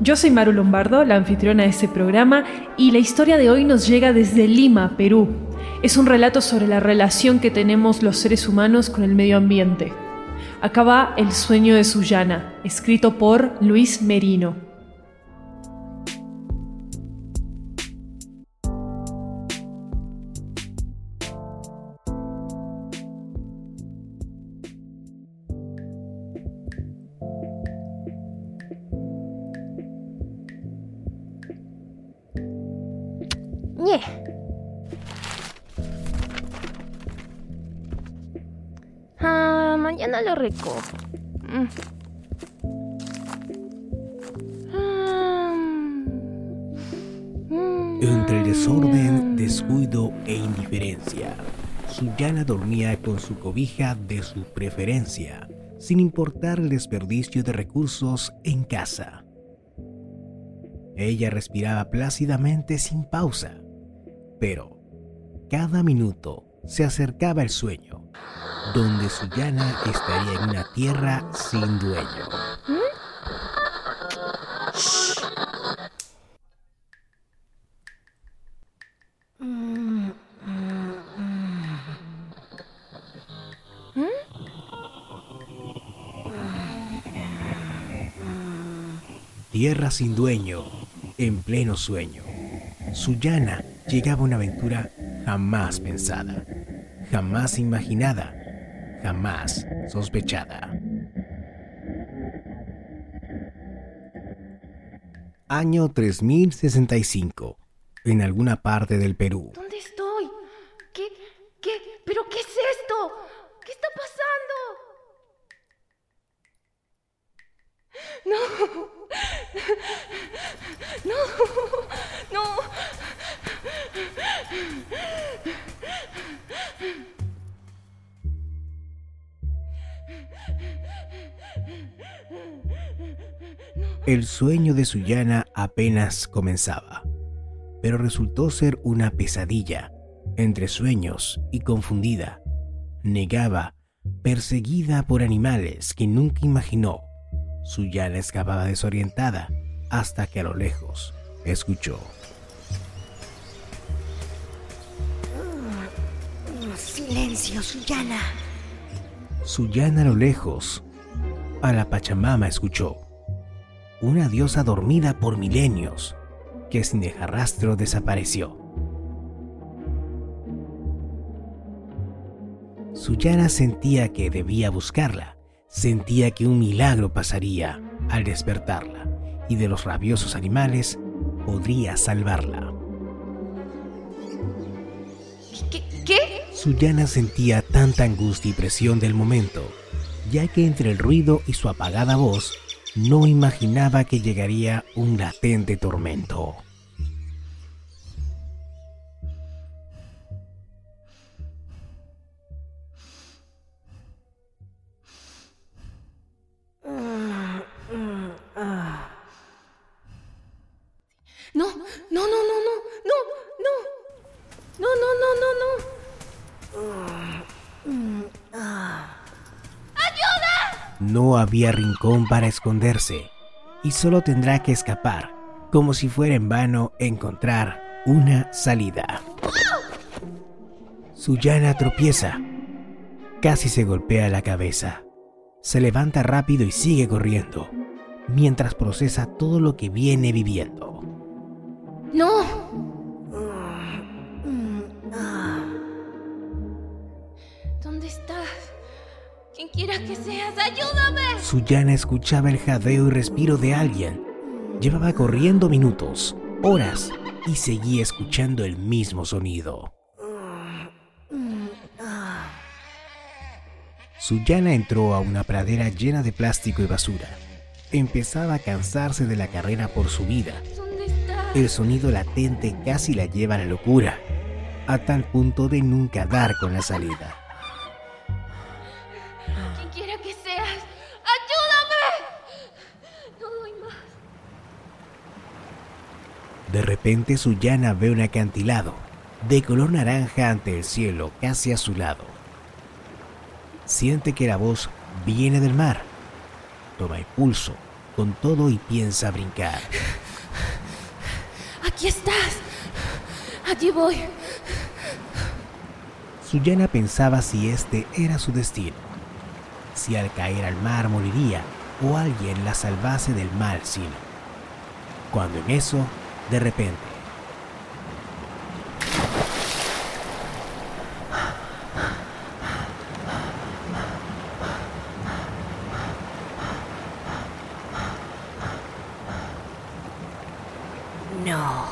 Yo soy Maru Lombardo, la anfitriona de este programa, y la historia de hoy nos llega desde Lima, Perú. Es un relato sobre la relación que tenemos los seres humanos con el medio ambiente. Acá va El sueño de Sullana, escrito por Luis Merino. Ah, mañana lo recojo. Mm. Ah, mm. Entre el desorden, descuido e indiferencia, Suyana dormía con su cobija de su preferencia, sin importar el desperdicio de recursos en casa. Ella respiraba plácidamente sin pausa, pero cada minuto se acercaba el sueño, donde Suyana estaría en una tierra sin dueño. Tierra sin dueño, en pleno sueño. Suyana llegaba una aventura jamás pensada, jamás imaginada, jamás sospechada. Año 3065, en alguna parte del Perú. ¿Dónde estoy? ¿Qué? ¿Qué? ¿Pero qué es esto? ¿Qué está pasando? No. No. El sueño de Suyana apenas comenzaba, pero resultó ser una pesadilla, entre sueños y confundida. Negaba, perseguida por animales que nunca imaginó. Suyana escapaba desorientada hasta que a lo lejos escuchó. Silencio, Suyana. Suyana a lo lejos, a la Pachamama escuchó. Una diosa dormida por milenios, que sin dejar rastro desapareció. Suyana sentía que debía buscarla, sentía que un milagro pasaría al despertarla y de los rabiosos animales podría salvarla. ¿Qué? ¿Qué? Suyana sentía tanta angustia y presión del momento, ya que entre el ruido y su apagada voz no imaginaba que llegaría un latente tormento. No había rincón para esconderse y solo tendrá que escapar, como si fuera en vano encontrar una salida. Suyana tropieza, casi se golpea la cabeza. Se levanta rápido y sigue corriendo, mientras procesa todo lo que viene viviendo. Quiera que seas, ayúdame. Suyana escuchaba el jadeo y respiro de alguien. Llevaba corriendo minutos, horas, y seguía escuchando el mismo sonido. Suyana entró a una pradera llena de plástico y basura. Empezaba a cansarse de la carrera por su vida. El sonido latente casi la lleva a la locura, a tal punto de nunca dar con la salida. Quiera que seas, ayúdame. No doy más. De repente Suyana ve un acantilado, de color naranja ante el cielo, casi a su lado. Siente que la voz viene del mar. Toma impulso, con todo y piensa brincar. Aquí estás. Allí voy. Suyana pensaba si este era su destino, si al caer al mar moriría o alguien la salvase del mal sino. Cuando en eso, de repente, No.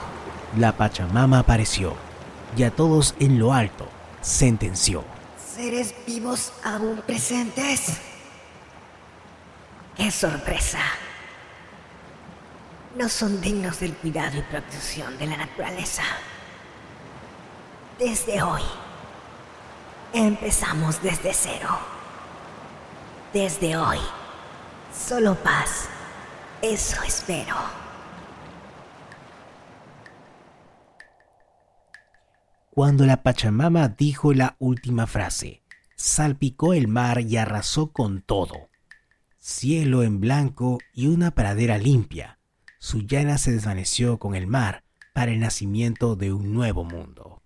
la Pachamama apareció y a todos en lo alto sentenció. ¿Seres vivos aún presentes? ¡Qué sorpresa! No son dignos del cuidado y protección de la naturaleza. Desde hoy, empezamos desde cero. Desde hoy, solo paz. Eso espero. Cuando la Pachamama dijo la última frase, salpicó el mar y arrasó con todo. Cielo en blanco y una pradera limpia. Suyana se desvaneció con el mar para el nacimiento de un nuevo mundo.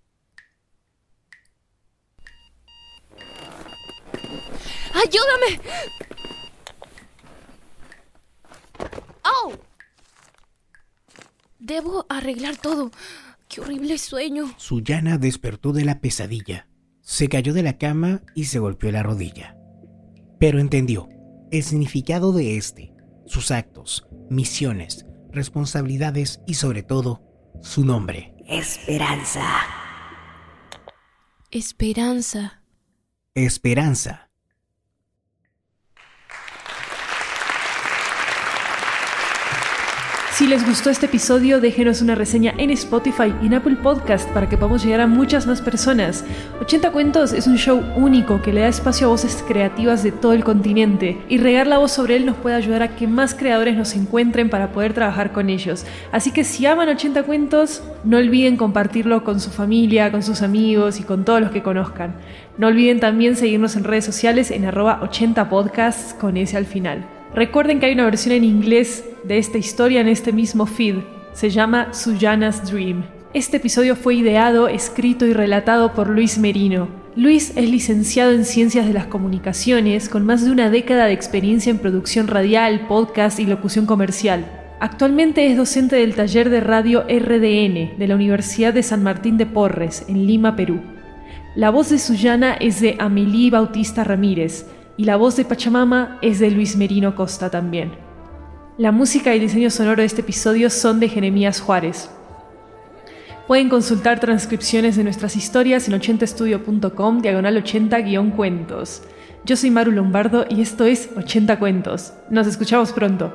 ¡Ayúdame! ¡Oh! Debo arreglar todo. ¡Qué horrible sueño! Suyana despertó de la pesadilla, se cayó de la cama y se golpeó la rodilla. Pero entendió el significado de este, sus actos, misiones, responsabilidades y sobre todo su nombre. Esperanza. Esperanza. Esperanza. Si les gustó este episodio, déjenos una reseña en Spotify y en Apple Podcast para que podamos llegar a muchas más personas. 80 Cuentos es un show único que le da espacio a voces creativas de todo el continente y regar la voz sobre él nos puede ayudar a que más creadores nos encuentren para poder trabajar con ellos. Así que si aman 80 Cuentos, no olviden compartirlo con su familia, con sus amigos y con todos los que conozcan. No olviden también seguirnos en redes sociales en arroba 80 podcasts con ese al final. Recuerden que hay una versión en inglés de esta historia en este mismo feed. Se llama Suyana's Dream. Este episodio fue ideado, escrito y relatado por Luis Merino. Luis es licenciado en Ciencias de las Comunicaciones con más de una década de experiencia en producción radial, podcast y locución comercial. Actualmente es docente del taller de radio RDN de la Universidad de San Martín de Porres, en Lima, Perú. La voz de Suyana es de Amelie Bautista Ramírez y la voz de Pachamama es de Luis Merino Costa también. La música y diseño sonoro de este episodio son de Jeremías Juárez. Pueden consultar transcripciones de nuestras historias en 80estudio.com diagonal 80-cuentos. Yo soy Maru Lombardo y esto es 80 Cuentos. Nos escuchamos pronto.